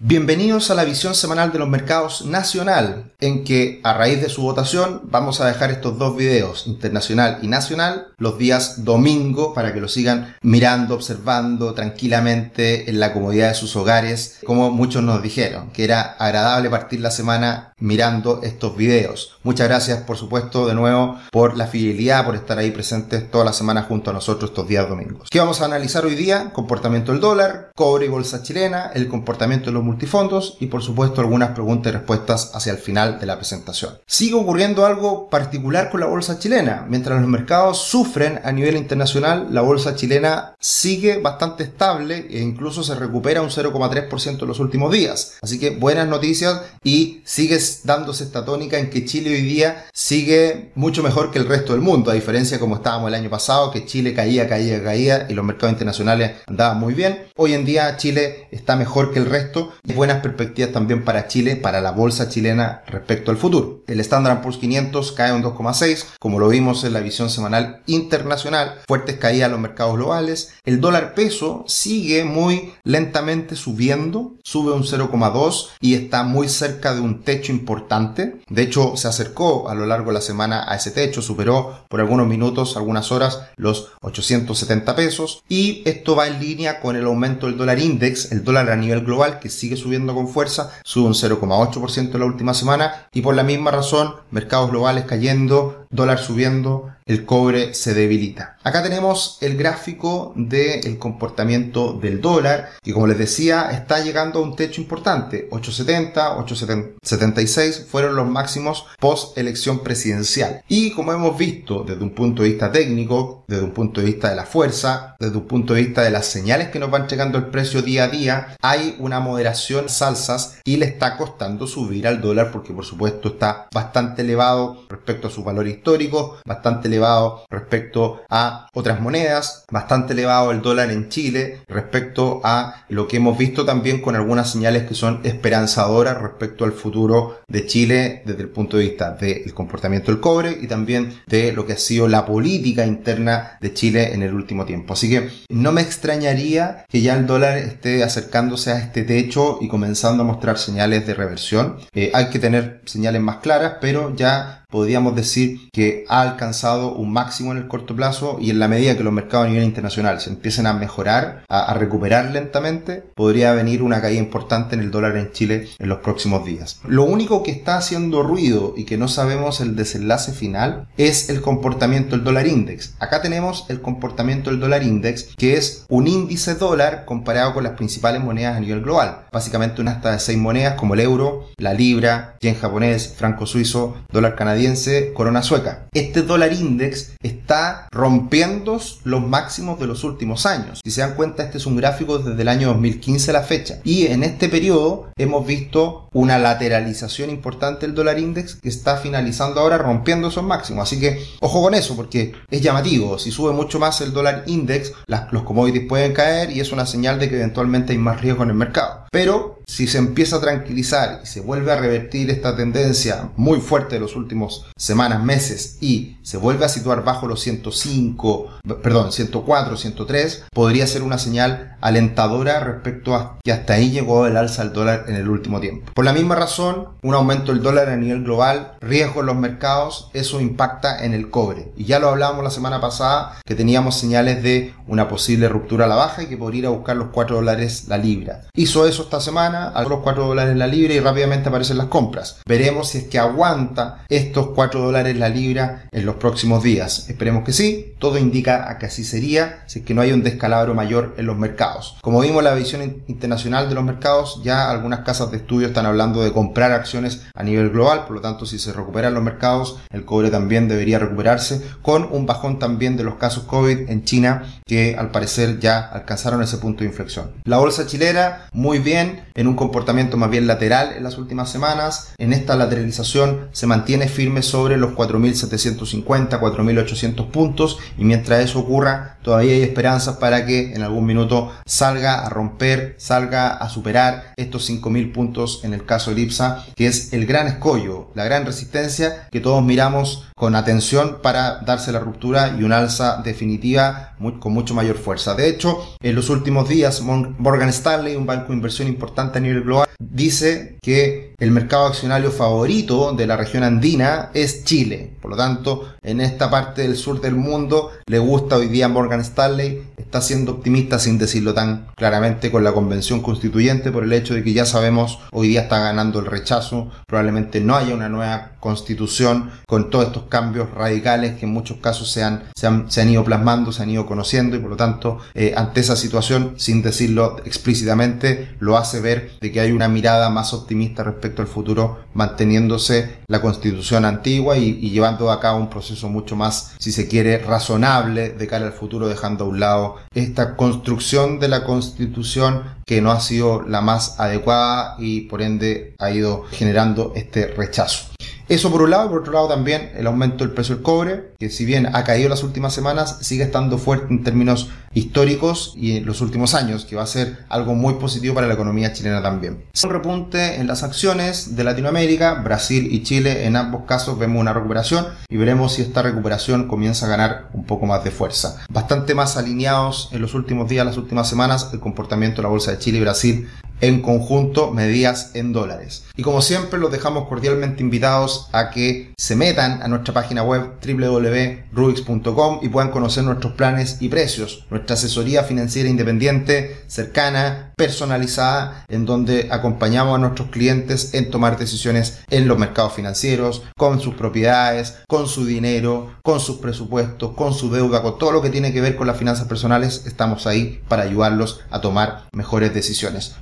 Bienvenidos a la visión semanal de los mercados nacional, en que a raíz de su votación vamos a dejar estos dos videos, internacional y nacional, los días domingo para que lo sigan mirando, observando tranquilamente en la comodidad de sus hogares, como muchos nos dijeron, que era agradable partir la semana mirando estos videos. Muchas gracias, por supuesto, de nuevo por la fidelidad, por estar ahí presentes toda la semana junto a nosotros estos días domingos. ¿Qué vamos a analizar hoy día? Comportamiento del dólar, cobre y bolsa chilena, el comportamiento de los multifondos y por supuesto algunas preguntas y respuestas hacia el final de la presentación. Sigue ocurriendo algo particular con la bolsa chilena. Mientras los mercados sufren a nivel internacional, la bolsa chilena sigue bastante estable e incluso se recupera un 0,3% en los últimos días. Así que buenas noticias y sigue dándose esta tónica en que Chile hoy día sigue mucho mejor que el resto del mundo, a diferencia como estábamos el año pasado, que Chile caía, caía, caía y los mercados internacionales andaban muy bien. Hoy en día Chile está mejor que el resto buenas perspectivas también para Chile, para la bolsa chilena respecto al futuro. El Standard Poor's 500 cae un 2,6, como lo vimos en la visión semanal internacional, fuertes caídas en los mercados globales. El dólar peso sigue muy lentamente subiendo, sube un 0,2 y está muy cerca de un techo importante. De hecho, se acercó a lo largo de la semana a ese techo, superó por algunos minutos, algunas horas, los 870 pesos y esto va en línea con el aumento del dólar index, el dólar a nivel global que sigue subiendo con fuerza, sube un 0,8% en la última semana y por la misma razón mercados globales cayendo, dólar subiendo, el cobre se debilita. Acá tenemos el gráfico del comportamiento del dólar y como les decía está llegando a un techo importante, 870, 876 fueron los máximos post elección presidencial. Y como hemos visto desde un punto de vista técnico, desde un punto de vista de la fuerza, desde un punto de vista de las señales que nos van llegando el precio día a día, hay una moderación salsas y le está costando subir al dólar porque por supuesto está bastante elevado respecto a su valor histórico, bastante elevado respecto a otras monedas, bastante elevado el dólar en Chile respecto a lo que hemos visto también con algunas señales que son esperanzadoras respecto al futuro de Chile desde el punto de vista del comportamiento del cobre y también de lo que ha sido la política interna de Chile en el último tiempo. Así que no me extrañaría que ya el dólar esté acercándose a este techo y comenzando a mostrar señales de reversión. Eh, hay que tener señales más claras, pero ya podríamos decir que ha alcanzado un máximo en el corto plazo y en la medida que los mercados a nivel internacional se empiecen a mejorar, a, recuperar lentamente, podría venir una caída importante en el dólar en Chile en los próximos días. Lo único que está haciendo ruido y que no sabemos el desenlace final es el comportamiento del dólar index. Acá tenemos el comportamiento del dólar index, que es un índice dólar comparado con las principales monedas a nivel global. Básicamente una hasta de seis monedas como el euro, la libra, yen japonés, franco suizo, dólar canadiense corona sueca. Este dólar index está rompiendo los máximos de los últimos años. Si se dan cuenta, este es un gráfico desde el año 2015 a la fecha. Y en este periodo hemos visto una lateralización importante del dólar index que está finalizando ahora rompiendo esos máximos. Así que ojo con eso porque es llamativo. Si sube mucho más el dólar index, los commodities pueden caer y es una señal de que eventualmente hay más riesgo en el mercado. Pero si se empieza a tranquilizar y se vuelve a revertir esta tendencia muy fuerte de los últimos semanas, meses y se vuelve a situar bajo los 105, perdón, 104, 103, podría ser una señal alentadora respecto a que hasta ahí llegó el alza del dólar en el último tiempo. Por la misma razón, un aumento del dólar a nivel global, riesgo en los mercados, eso impacta en el cobre. Y ya lo hablábamos la semana pasada que teníamos señales de una posible ruptura a la baja y que podría ir a buscar los 4 dólares la libra. Hizo eso esta semana a los 4 dólares la libra y rápidamente aparecen las compras. Veremos si es que aguanta estos 4 dólares la libra en los próximos días. Esperemos que sí. Todo indica a que así sería si es que no hay un descalabro mayor en los mercados. Como vimos la visión internacional de los mercados, ya algunas casas de estudio están hablando de comprar acciones a nivel global. Por lo tanto, si se recuperan los mercados, el cobre también debería recuperarse con un bajón también de los casos COVID en China que al parecer ya alcanzaron ese punto de inflexión. La bolsa chilena muy bien en un comportamiento más bien lateral en las últimas semanas. En esta lateralización se mantiene firme sobre los 4.750, 4.800 puntos y mientras eso ocurra todavía hay esperanzas para que en algún minuto salga a romper, salga a superar estos 5.000 puntos en el caso de IPSA, que es el gran escollo, la gran resistencia que todos miramos con atención para darse la ruptura y una alza definitiva con mucho mayor fuerza. De hecho, en los últimos días Morgan Stanley, un banco de inversión importante a nivel global, dice que el mercado accionario favorito de la región andina es Chile. Por lo tanto, en esta parte del sur del mundo le gusta hoy día Morgan Stanley, está siendo optimista sin decirlo tan claramente con la convención constituyente por el hecho de que ya sabemos hoy día está ganando el rechazo, probablemente no haya una nueva constitución con todos estos cambios radicales que en muchos casos se han, se han, ido plasmando, se han ido conociendo y por lo tanto eh, ante esa situación, sin decirlo explícitamente, lo hace ver de que hay una mirada más optimista respecto al futuro manteniéndose la constitución antigua y, y llevando a cabo un proceso mucho más, si se quiere, razonable de cara al futuro, dejando a un lado esta construcción de la constitución que no ha sido la más adecuada y por ende ha ido generando este rechazo. Eso por un lado, por otro lado también el aumento del precio del cobre, que si bien ha caído las últimas semanas, sigue estando fuerte en términos históricos y en los últimos años, que va a ser algo muy positivo para la economía chilena también. Un repunte en las acciones de Latinoamérica, Brasil y Chile, en ambos casos vemos una recuperación y veremos si esta recuperación comienza a ganar un poco más de fuerza. Bastante más alineados en los últimos días, las últimas semanas, el comportamiento de la bolsa de Chile y Brasil en conjunto medidas en dólares. Y como siempre los dejamos cordialmente invitados a que se metan a nuestra página web www.rubix.com y puedan conocer nuestros planes y precios, nuestra asesoría financiera independiente, cercana, personalizada, en donde acompañamos a nuestros clientes en tomar decisiones en los mercados financieros, con sus propiedades, con su dinero, con sus presupuestos, con su deuda, con todo lo que tiene que ver con las finanzas personales, estamos ahí para ayudarlos a tomar mejores decisiones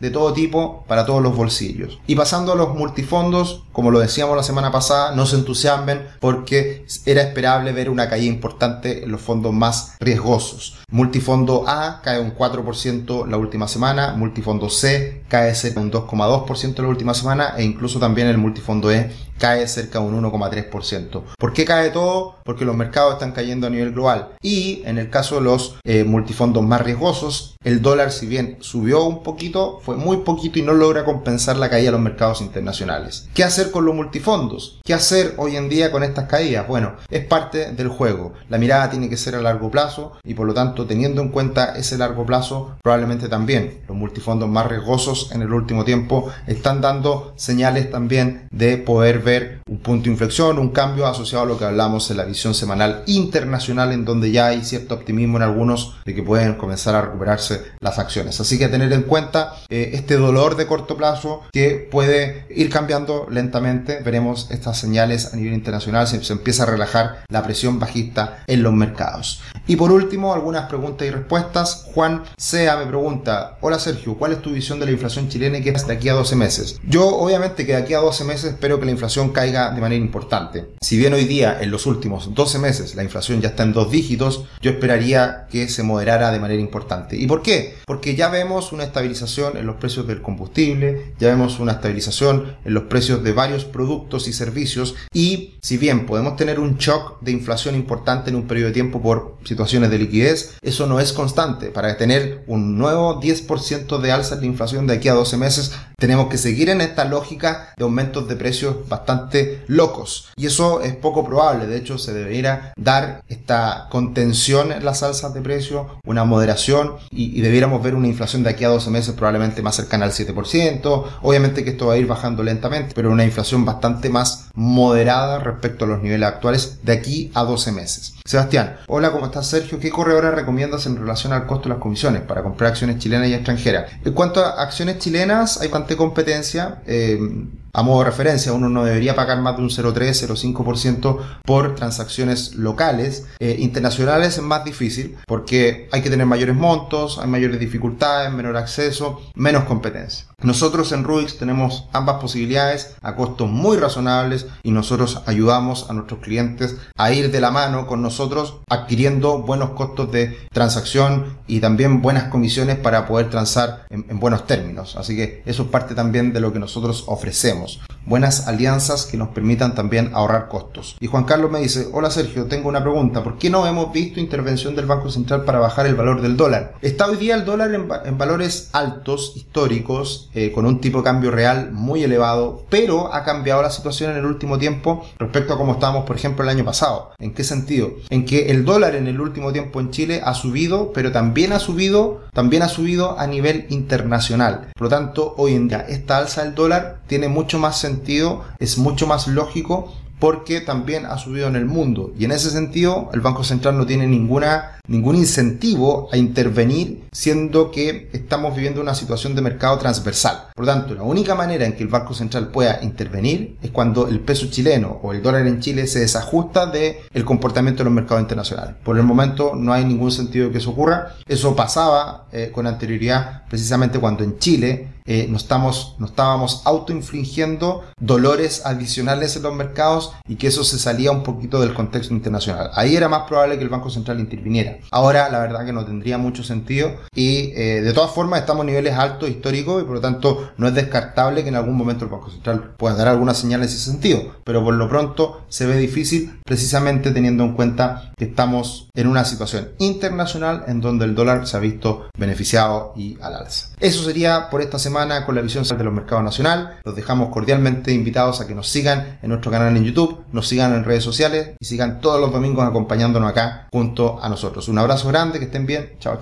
de todo tipo para todos los bolsillos. Y pasando a los multifondos, como lo decíamos la semana pasada, no se entusiasmen porque era esperable ver una caída importante en los fondos más riesgosos. Multifondo A cae un 4% la última semana, multifondo C cae cerca un 2,2% la última semana e incluso también el multifondo E cae cerca de un 1,3%. ¿Por qué cae todo? Porque los mercados están cayendo a nivel global. Y en el caso de los eh, multifondos más riesgosos, el dólar si bien subió un poquito, fue muy poquito y no logra compensar la caída de los mercados internacionales. ¿Qué hacer con los multifondos? ¿Qué hacer hoy en día con estas caídas? Bueno, es parte del juego. La mirada tiene que ser a largo plazo y por lo tanto teniendo en cuenta ese largo plazo, probablemente también los multifondos más riesgosos en el último tiempo están dando señales también de poder ver un punto de inflexión, un cambio asociado a lo que hablamos en la visión semanal internacional, en donde ya hay cierto optimismo en algunos de que pueden comenzar a recuperarse las acciones. Así que tener en cuenta eh, este dolor de corto plazo que puede ir cambiando lentamente. Veremos estas señales a nivel internacional, se, se empieza a relajar la presión bajista en los mercados. Y por último, algunas preguntas y respuestas. Juan Sea me pregunta, hola Sergio, ¿cuál es tu visión de la inflación chilena y qué es de aquí a 12 meses? Yo obviamente que de aquí a 12 meses espero que la inflación caiga de manera importante. Si bien hoy día, en los últimos 12 meses, la inflación ya está en dos dígitos, yo esperaría que se moderara de manera importante. ¿Y por qué? Porque ya vemos una estabilización en los precios del combustible, ya vemos una estabilización en los precios de varios productos y servicios y si bien podemos tener un shock de inflación importante en un periodo de tiempo por situaciones de liquidez, eso no es constante. Para tener un nuevo 10% de alza la inflación de aquí a 12 meses, tenemos que seguir en esta lógica de aumentos de precios bastante locos. Y eso es poco probable. De hecho, se debería dar esta contención en las alzas de precio, una moderación y, debiéramos ver una inflación de aquí a 12 meses probablemente más cercana al 7%. Obviamente que esto va a ir bajando lentamente, pero una inflación bastante más moderada respecto a los niveles actuales de aquí a 12 meses. Sebastián, hola, ¿cómo estás Sergio? ¿Qué corredora recomiendas en relación al costo de las comisiones para comprar acciones chilenas y extranjeras? En cuanto a acciones chilenas, hay bastante competencia. Eh, a modo de referencia, uno no debería pagar más de un 0,3-0,5% por transacciones locales. Eh, internacionales es más difícil porque hay que tener mayores montos, hay mayores dificultades, menor acceso, menos competencia. Nosotros en Rubix tenemos ambas posibilidades a costos muy razonables y nosotros ayudamos a nuestros clientes a ir de la mano con nosotros adquiriendo buenos costos de transacción y también buenas comisiones para poder transar en buenos términos. Así que eso es parte también de lo que nosotros ofrecemos. Buenas alianzas que nos permitan también ahorrar costos. Y Juan Carlos me dice, hola Sergio, tengo una pregunta, ¿por qué no hemos visto intervención del Banco Central para bajar el valor del dólar? Está hoy día el dólar en, valores altos, históricos, eh, con un tipo de cambio real muy elevado, pero ha cambiado la situación en el último tiempo respecto a cómo estábamos, por ejemplo, el año pasado. ¿En qué sentido? En que el dólar en el último tiempo en Chile ha subido, pero también ha subido, también ha subido a nivel internacional. Por lo tanto, hoy en día esta alza del dólar tiene mucho más sentido, es mucho más lógico porque también ha subido en el mundo. Y en ese sentido, el Banco Central no tiene ninguna, ningún incentivo a intervenir, siendo que estamos viviendo una situación de mercado transversal. Por lo tanto, la única manera en que el Banco Central pueda intervenir es cuando el peso chileno o el dólar en Chile se desajusta del el comportamiento de los mercados internacionales. Por el momento no hay ningún sentido que eso ocurra. Eso pasaba eh, con anterioridad precisamente cuando en Chile eh, nos, estamos, nos estábamos autoinfligiendo dolores adicionales en los mercados y que eso se salía un poquito del contexto internacional. Ahí era más probable que el Banco Central interviniera. Ahora la verdad que no tendría mucho sentido y eh, de todas formas estamos a niveles altos históricos y por lo tanto no es descartable que en algún momento el Banco Central pueda dar alguna señal en ese sentido. Pero por lo pronto se ve difícil precisamente teniendo en cuenta que estamos en una situación internacional en donde el dólar se ha visto beneficiado y al alza. Eso sería por esta semana con la visión de los mercados nacional. Los dejamos cordialmente invitados a que nos sigan en nuestro canal en YouTube, nos sigan en redes sociales y sigan todos los domingos acompañándonos acá junto a nosotros. Un abrazo grande, que estén bien. Chao, chao.